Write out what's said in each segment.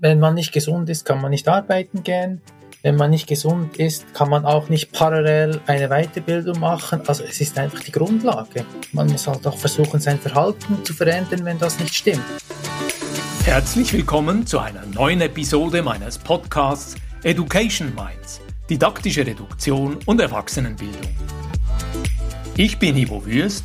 wenn man nicht gesund ist, kann man nicht arbeiten gehen. Wenn man nicht gesund ist, kann man auch nicht parallel eine Weiterbildung machen. Also es ist einfach die Grundlage. Man muss halt auch versuchen, sein Verhalten zu verändern, wenn das nicht stimmt. Herzlich willkommen zu einer neuen Episode meines Podcasts Education Minds, didaktische Reduktion und Erwachsenenbildung. Ich bin Ivo Würst,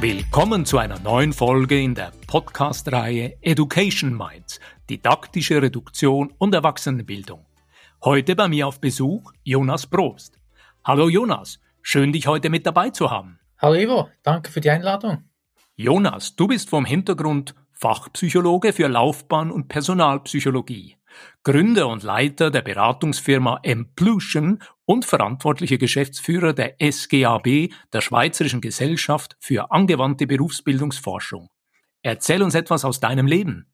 Willkommen zu einer neuen Folge in der Podcast-Reihe Education Minds, didaktische Reduktion und Erwachsenenbildung. Heute bei mir auf Besuch Jonas Probst. Hallo Jonas, schön dich heute mit dabei zu haben. Hallo Ivo, danke für die Einladung. Jonas, du bist vom Hintergrund Fachpsychologe für Laufbahn- und Personalpsychologie. Gründer und Leiter der Beratungsfirma Emplution und verantwortlicher Geschäftsführer der SGAB, der Schweizerischen Gesellschaft für angewandte Berufsbildungsforschung. Erzähl uns etwas aus deinem Leben.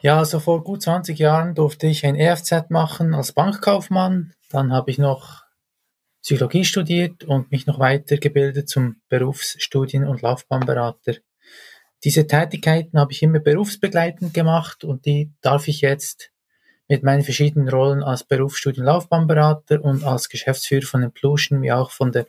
Ja, also vor gut 20 Jahren durfte ich ein EFZ machen als Bankkaufmann. Dann habe ich noch Psychologie studiert und mich noch weitergebildet zum Berufsstudien- und Laufbahnberater. Diese Tätigkeiten habe ich immer berufsbegleitend gemacht und die darf ich jetzt mit meinen verschiedenen Rollen als Berufsstudienlaufbahnberater und als Geschäftsführer von Implusion wie auch von der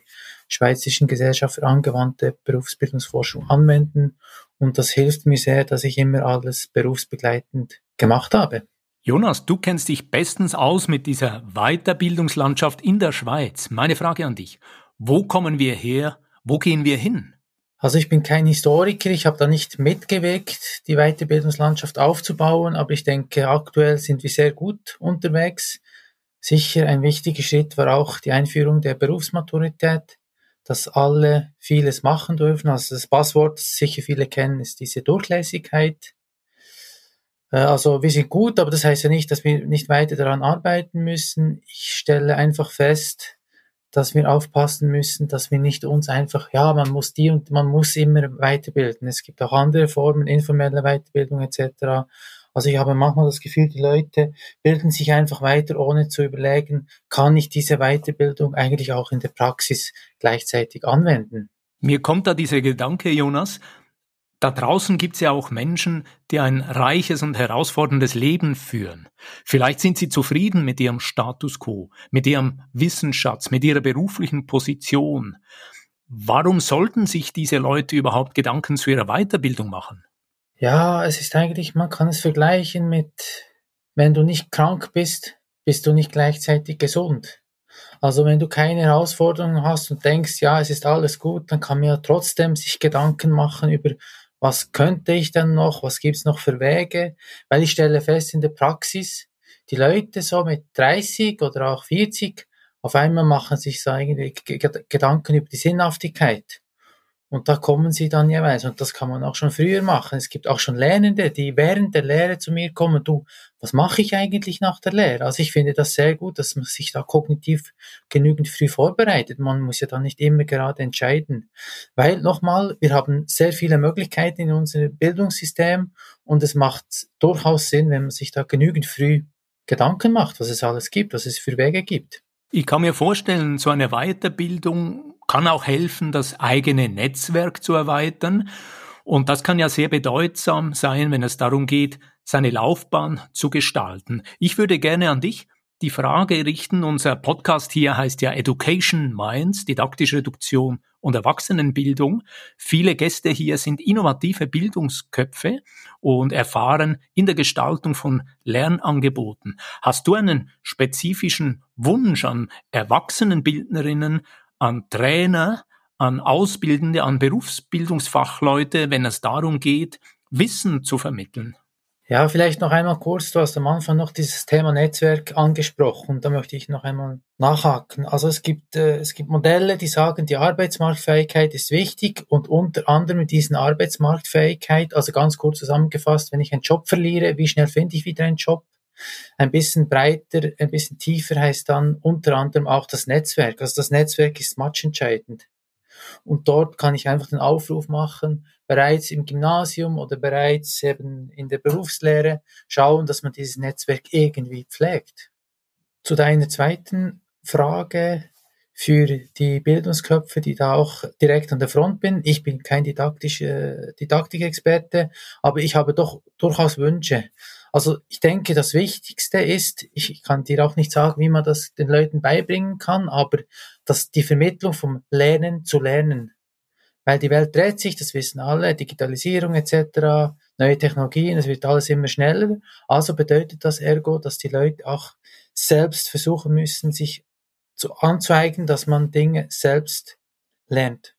Schweizerischen Gesellschaft für angewandte Berufsbildungsforschung anwenden. Und das hilft mir sehr, dass ich immer alles berufsbegleitend gemacht habe. Jonas, du kennst dich bestens aus mit dieser Weiterbildungslandschaft in der Schweiz. Meine Frage an dich. Wo kommen wir her? Wo gehen wir hin? Also ich bin kein Historiker, ich habe da nicht mitgewirkt, die Weiterbildungslandschaft aufzubauen, aber ich denke, aktuell sind wir sehr gut unterwegs. Sicher ein wichtiger Schritt war auch die Einführung der Berufsmaturität, dass alle vieles machen dürfen. Also das Passwort, das sicher viele kennen, ist diese Durchlässigkeit. Äh, also wir sind gut, aber das heißt ja nicht, dass wir nicht weiter daran arbeiten müssen. Ich stelle einfach fest, dass wir aufpassen müssen, dass wir nicht uns einfach, ja, man muss die und man muss immer weiterbilden. Es gibt auch andere Formen, informelle Weiterbildung etc. Also ich habe manchmal das Gefühl, die Leute bilden sich einfach weiter, ohne zu überlegen, kann ich diese Weiterbildung eigentlich auch in der Praxis gleichzeitig anwenden. Mir kommt da dieser Gedanke, Jonas, da draußen gibt's ja auch Menschen, die ein reiches und herausforderndes Leben führen. Vielleicht sind sie zufrieden mit ihrem Status quo, mit ihrem Wissensschatz, mit ihrer beruflichen Position. Warum sollten sich diese Leute überhaupt Gedanken zu ihrer Weiterbildung machen? Ja, es ist eigentlich, man kann es vergleichen mit, wenn du nicht krank bist, bist du nicht gleichzeitig gesund. Also wenn du keine Herausforderungen hast und denkst, ja, es ist alles gut, dann kann man ja trotzdem sich Gedanken machen über was könnte ich denn noch, was gibt's noch für Wege, weil ich stelle fest in der Praxis, die Leute so mit 30 oder auch 40, auf einmal machen sich so eigentlich Gedanken über die Sinnhaftigkeit. Und da kommen sie dann jeweils. Und das kann man auch schon früher machen. Es gibt auch schon Lernende, die während der Lehre zu mir kommen, du, was mache ich eigentlich nach der Lehre? Also ich finde das sehr gut, dass man sich da kognitiv genügend früh vorbereitet. Man muss ja dann nicht immer gerade entscheiden. Weil nochmal, wir haben sehr viele Möglichkeiten in unserem Bildungssystem und es macht durchaus Sinn, wenn man sich da genügend früh Gedanken macht, was es alles gibt, was es für Wege gibt. Ich kann mir vorstellen, so eine Weiterbildung kann auch helfen, das eigene Netzwerk zu erweitern. Und das kann ja sehr bedeutsam sein, wenn es darum geht, seine Laufbahn zu gestalten. Ich würde gerne an dich die Frage richten, unser Podcast hier heißt ja Education Minds, didaktische Reduktion und Erwachsenenbildung. Viele Gäste hier sind innovative Bildungsköpfe und erfahren in der Gestaltung von Lernangeboten. Hast du einen spezifischen Wunsch an Erwachsenenbildnerinnen, an Trainer, an Ausbildende, an Berufsbildungsfachleute, wenn es darum geht, Wissen zu vermitteln. Ja, vielleicht noch einmal kurz, du hast am Anfang noch dieses Thema Netzwerk angesprochen, da möchte ich noch einmal nachhaken. Also es gibt, äh, es gibt Modelle, die sagen, die Arbeitsmarktfähigkeit ist wichtig und unter anderem mit diesen Arbeitsmarktfähigkeit, also ganz kurz zusammengefasst, wenn ich einen Job verliere, wie schnell finde ich wieder einen Job? Ein bisschen breiter, ein bisschen tiefer heißt dann unter anderem auch das Netzwerk. Also das Netzwerk ist matchentscheidend. Und dort kann ich einfach den Aufruf machen, bereits im Gymnasium oder bereits eben in der Berufslehre schauen, dass man dieses Netzwerk irgendwie pflegt. Zu deiner zweiten Frage für die Bildungsköpfe, die da auch direkt an der Front bin. Ich bin kein didaktischer Didaktikexperte, aber ich habe doch durchaus Wünsche. Also ich denke, das Wichtigste ist, ich kann dir auch nicht sagen, wie man das den Leuten beibringen kann, aber dass die Vermittlung vom Lernen zu lernen. Weil die Welt dreht sich, das wissen alle, Digitalisierung etc., neue Technologien, es wird alles immer schneller. Also bedeutet das ergo, dass die Leute auch selbst versuchen müssen, sich zu anzeigen, dass man Dinge selbst lernt.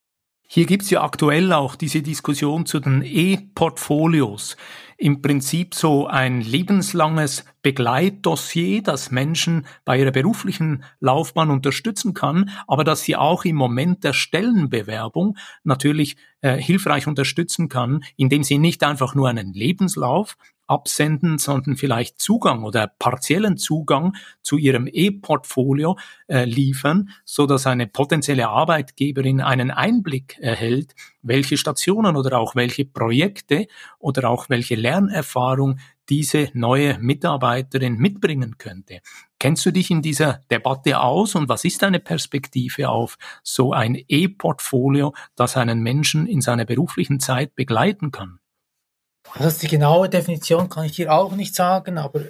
Hier gibt's ja aktuell auch diese Diskussion zu den E-Portfolios. Im Prinzip so ein lebenslanges Begleitdossier, das Menschen bei ihrer beruflichen Laufbahn unterstützen kann, aber dass sie auch im Moment der Stellenbewerbung natürlich äh, hilfreich unterstützen kann, indem sie nicht einfach nur einen Lebenslauf absenden, sondern vielleicht Zugang oder partiellen Zugang zu ihrem E-Portfolio äh, liefern, so dass eine potenzielle Arbeitgeberin einen Einblick erhält, welche Stationen oder auch welche Projekte oder auch welche Lernerfahrung diese neue Mitarbeiterin mitbringen könnte. Kennst du dich in dieser Debatte aus und was ist deine Perspektive auf so ein E-Portfolio, das einen Menschen in seiner beruflichen Zeit begleiten kann? Also die genaue Definition kann ich dir auch nicht sagen, aber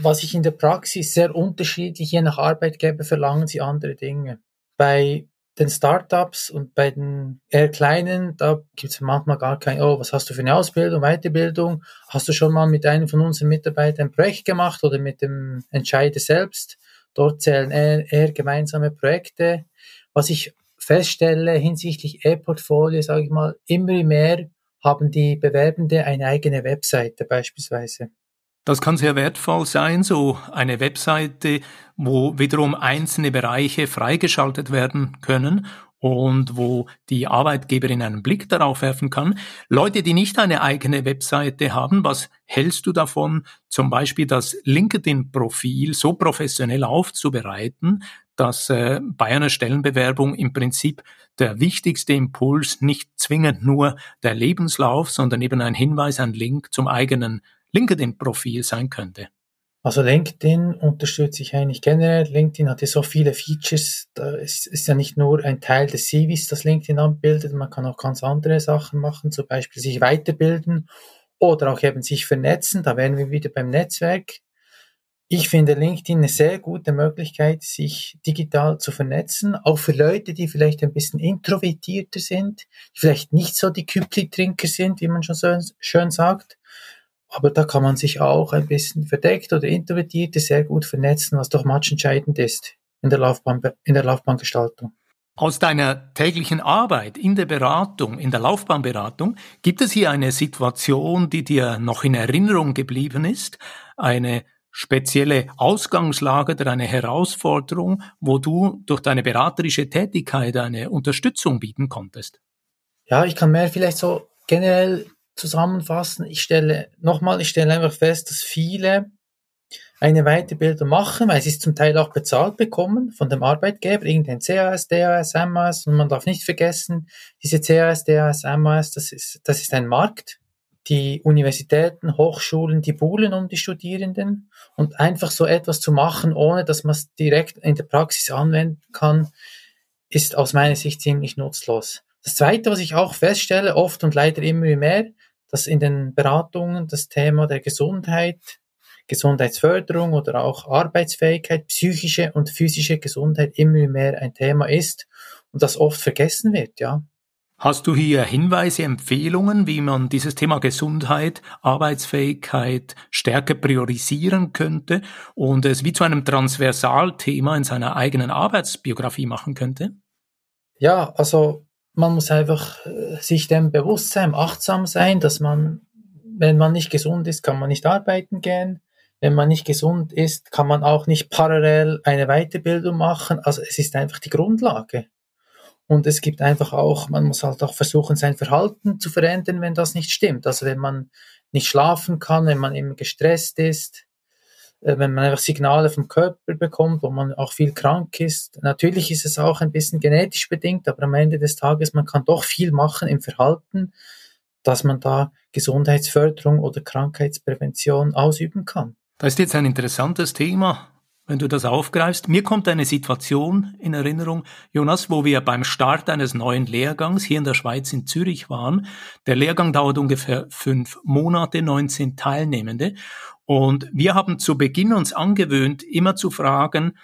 was ich in der Praxis sehr unterschiedlich, je nach Arbeitgeber verlangen sie andere Dinge. Bei den Startups und bei den eher kleinen, da gibt es manchmal gar kein, oh, was hast du für eine Ausbildung, Weiterbildung? Hast du schon mal mit einem von unseren Mitarbeitern ein Projekt gemacht oder mit dem Entscheider selbst? Dort zählen eher, eher gemeinsame Projekte. Was ich feststelle hinsichtlich E-Portfolio, sage ich mal, immer mehr haben die Bewerbende eine eigene Webseite beispielsweise. Das kann sehr wertvoll sein, so eine Webseite, wo wiederum einzelne Bereiche freigeschaltet werden können und wo die Arbeitgeberin einen Blick darauf werfen kann. Leute, die nicht eine eigene Webseite haben, was hältst du davon, zum Beispiel das LinkedIn-Profil so professionell aufzubereiten, dass äh, bei einer Stellenbewerbung im Prinzip der wichtigste Impuls nicht zwingend nur der Lebenslauf, sondern eben ein Hinweis, ein Link zum eigenen LinkedIn-Profil sein könnte. Also LinkedIn unterstütze ich eigentlich generell. LinkedIn hat ja so viele Features. Ist, ist ja nicht nur ein Teil des CVs, das LinkedIn anbildet. Man kann auch ganz andere Sachen machen, zum Beispiel sich weiterbilden oder auch eben sich vernetzen. Da wären wir wieder beim Netzwerk. Ich finde LinkedIn eine sehr gute Möglichkeit, sich digital zu vernetzen, auch für Leute, die vielleicht ein bisschen introvertierter sind, vielleicht nicht so die Küppli-Trinker sind, wie man schon so schön sagt, aber da kann man sich auch ein bisschen verdeckt oder introvertiert sehr gut vernetzen, was doch matchentscheidend ist in der Laufbahn, in der Laufbahngestaltung. Aus deiner täglichen Arbeit in der Beratung, in der Laufbahnberatung, gibt es hier eine Situation, die dir noch in Erinnerung geblieben ist? Eine spezielle Ausgangslage oder eine Herausforderung, wo du durch deine beraterische Tätigkeit eine Unterstützung bieten konntest? Ja, ich kann mehr vielleicht so generell zusammenfassen. Ich stelle, nochmal, ich stelle einfach fest, dass viele eine Weiterbildung machen, weil sie es zum Teil auch bezahlt bekommen von dem Arbeitgeber, irgendein CAS, DAS, MAS und man darf nicht vergessen, diese CAS, DAS, MAS, das ist, das ist ein Markt. Die Universitäten, Hochschulen, die buhlen um die Studierenden und einfach so etwas zu machen, ohne dass man es direkt in der Praxis anwenden kann, ist aus meiner Sicht ziemlich nutzlos. Das Zweite, was ich auch feststelle, oft und leider immer mehr, dass in den Beratungen das Thema der Gesundheit, Gesundheitsförderung oder auch Arbeitsfähigkeit, psychische und physische Gesundheit immer mehr ein Thema ist und das oft vergessen wird, ja. Hast du hier Hinweise, Empfehlungen, wie man dieses Thema Gesundheit, Arbeitsfähigkeit stärker priorisieren könnte und es wie zu einem Transversalthema in seiner eigenen Arbeitsbiografie machen könnte? Ja, also man muss einfach äh, sich dem bewusst sein, achtsam sein, dass man, wenn man nicht gesund ist, kann man nicht arbeiten gehen. Wenn man nicht gesund ist, kann man auch nicht parallel eine Weiterbildung machen. Also es ist einfach die Grundlage. Und es gibt einfach auch, man muss halt auch versuchen, sein Verhalten zu verändern, wenn das nicht stimmt. Also wenn man nicht schlafen kann, wenn man immer gestresst ist, äh, wenn man einfach Signale vom Körper bekommt, wo man auch viel krank ist. Natürlich ist es auch ein bisschen genetisch bedingt, aber am Ende des Tages, man kann doch viel machen im Verhalten, dass man da Gesundheitsförderung oder Krankheitsprävention ausüben kann. Das ist jetzt ein interessantes Thema, wenn du das aufgreifst. Mir kommt eine Situation in Erinnerung, Jonas, wo wir beim Start eines neuen Lehrgangs hier in der Schweiz in Zürich waren. Der Lehrgang dauert ungefähr fünf Monate, 19 Teilnehmende. Und wir haben zu Beginn uns angewöhnt, immer zu fragen,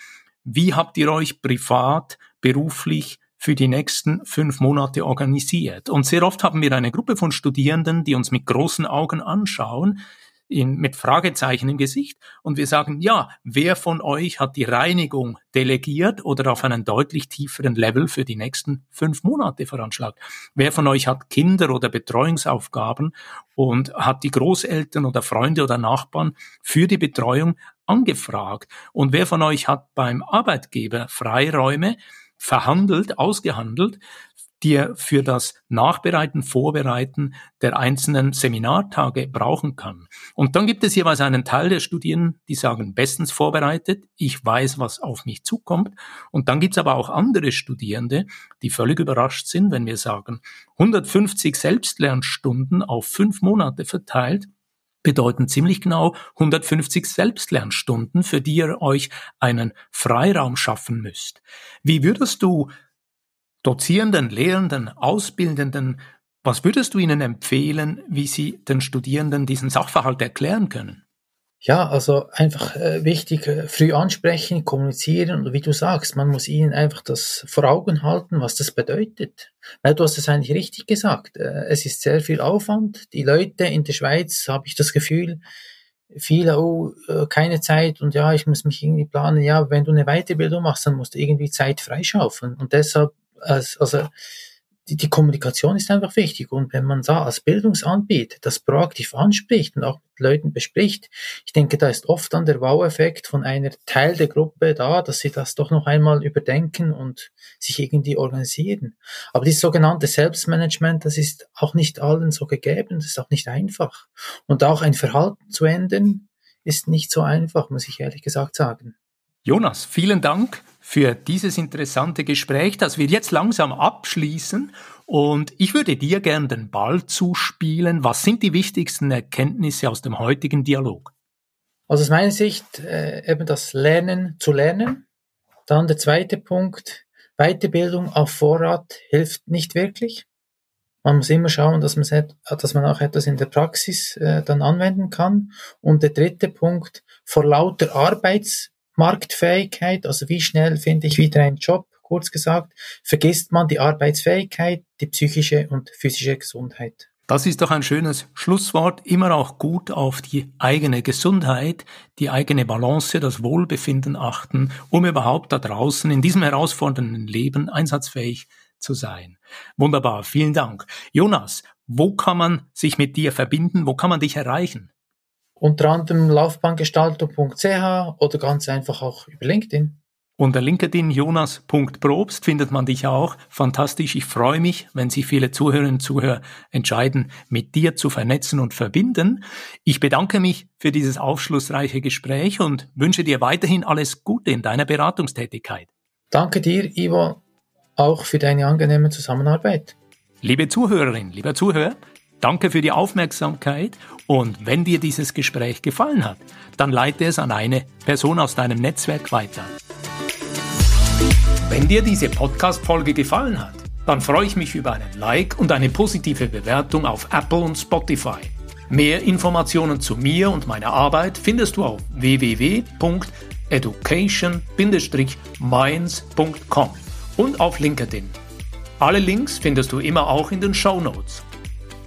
wie habt ihr euch privat, beruflich für die nächsten fünf Monate organisiert? Und sehr oft haben wir eine Gruppe von Studierenden, die uns mit großen Augen anschauen, in, mit Fragezeichen im Gesicht und wir sagen, ja, wer von euch hat die Reinigung delegiert oder auf einen deutlich tieferen Level für die nächsten fünf Monate veranschlagt? Wer von euch hat Kinder oder Betreuungsaufgaben und hat die Großeltern oder Freunde oder Nachbarn für die Betreuung angefragt? Und wer von euch hat beim Arbeitgeber Freiräume verhandelt, ausgehandelt die für das Nachbereiten, Vorbereiten der einzelnen Seminartage brauchen kann. Und dann gibt es jeweils einen Teil der Studierenden, die sagen, bestens vorbereitet, ich weiß, was auf mich zukommt. Und dann gibt es aber auch andere Studierende, die völlig überrascht sind, wenn wir sagen, 150 Selbstlernstunden auf fünf Monate verteilt, bedeuten ziemlich genau 150 Selbstlernstunden, für die ihr euch einen Freiraum schaffen müsst. Wie würdest du Dozierenden, Lehrenden, Ausbildenden, was würdest du ihnen empfehlen, wie sie den Studierenden diesen Sachverhalt erklären können? Ja, also einfach äh, wichtig, äh, früh ansprechen, kommunizieren und wie du sagst, man muss ihnen einfach das vor Augen halten, was das bedeutet. Weil du hast es eigentlich richtig gesagt. Äh, es ist sehr viel Aufwand. Die Leute in der Schweiz, habe ich das Gefühl, viele, oh, äh, keine Zeit und ja, ich muss mich irgendwie planen. Ja, wenn du eine Weiterbildung machst, dann musst du irgendwie Zeit freischaufeln. Und deshalb also die, Kommunikation ist einfach wichtig. Und wenn man da als Bildungsanbieter das proaktiv anspricht und auch mit Leuten bespricht, ich denke, da ist oft dann der Wow-Effekt von einer Teil der Gruppe da, dass sie das doch noch einmal überdenken und sich irgendwie organisieren. Aber dieses sogenannte Selbstmanagement, das ist auch nicht allen so gegeben, das ist auch nicht einfach. Und auch ein Verhalten zu ändern, ist nicht so einfach, muss ich ehrlich gesagt sagen. Jonas, vielen Dank für dieses interessante Gespräch, das wir jetzt langsam abschließen. Und ich würde dir gern den Ball zuspielen. Was sind die wichtigsten Erkenntnisse aus dem heutigen Dialog? Also aus meiner Sicht äh, eben das Lernen zu lernen. Dann der zweite Punkt, Weiterbildung auf Vorrat hilft nicht wirklich. Man muss immer schauen, dass man, dass man auch etwas in der Praxis äh, dann anwenden kann. Und der dritte Punkt, vor lauter Arbeits Marktfähigkeit, also wie schnell finde ich wieder einen Job, kurz gesagt, vergisst man die Arbeitsfähigkeit, die psychische und physische Gesundheit. Das ist doch ein schönes Schlusswort. Immer auch gut auf die eigene Gesundheit, die eigene Balance, das Wohlbefinden achten, um überhaupt da draußen in diesem herausfordernden Leben einsatzfähig zu sein. Wunderbar, vielen Dank. Jonas, wo kann man sich mit dir verbinden? Wo kann man dich erreichen? Unter anderem laufbahngestaltung.ch oder ganz einfach auch über LinkedIn. Unter LinkedIn jonas.probst findet man dich auch. Fantastisch. Ich freue mich, wenn sich viele Zuhörerinnen und Zuhörer entscheiden, mit dir zu vernetzen und verbinden. Ich bedanke mich für dieses aufschlussreiche Gespräch und wünsche dir weiterhin alles Gute in deiner Beratungstätigkeit. Danke dir, Ivo, auch für deine angenehme Zusammenarbeit. Liebe Zuhörerin, lieber Zuhörer, Danke für die Aufmerksamkeit und wenn dir dieses Gespräch gefallen hat, dann leite es an eine Person aus deinem Netzwerk weiter. Wenn dir diese Podcast-Folge gefallen hat, dann freue ich mich über einen Like und eine positive Bewertung auf Apple und Spotify. Mehr Informationen zu mir und meiner Arbeit findest du auf www.education-minds.com und auf LinkedIn. Alle Links findest du immer auch in den Show Notes.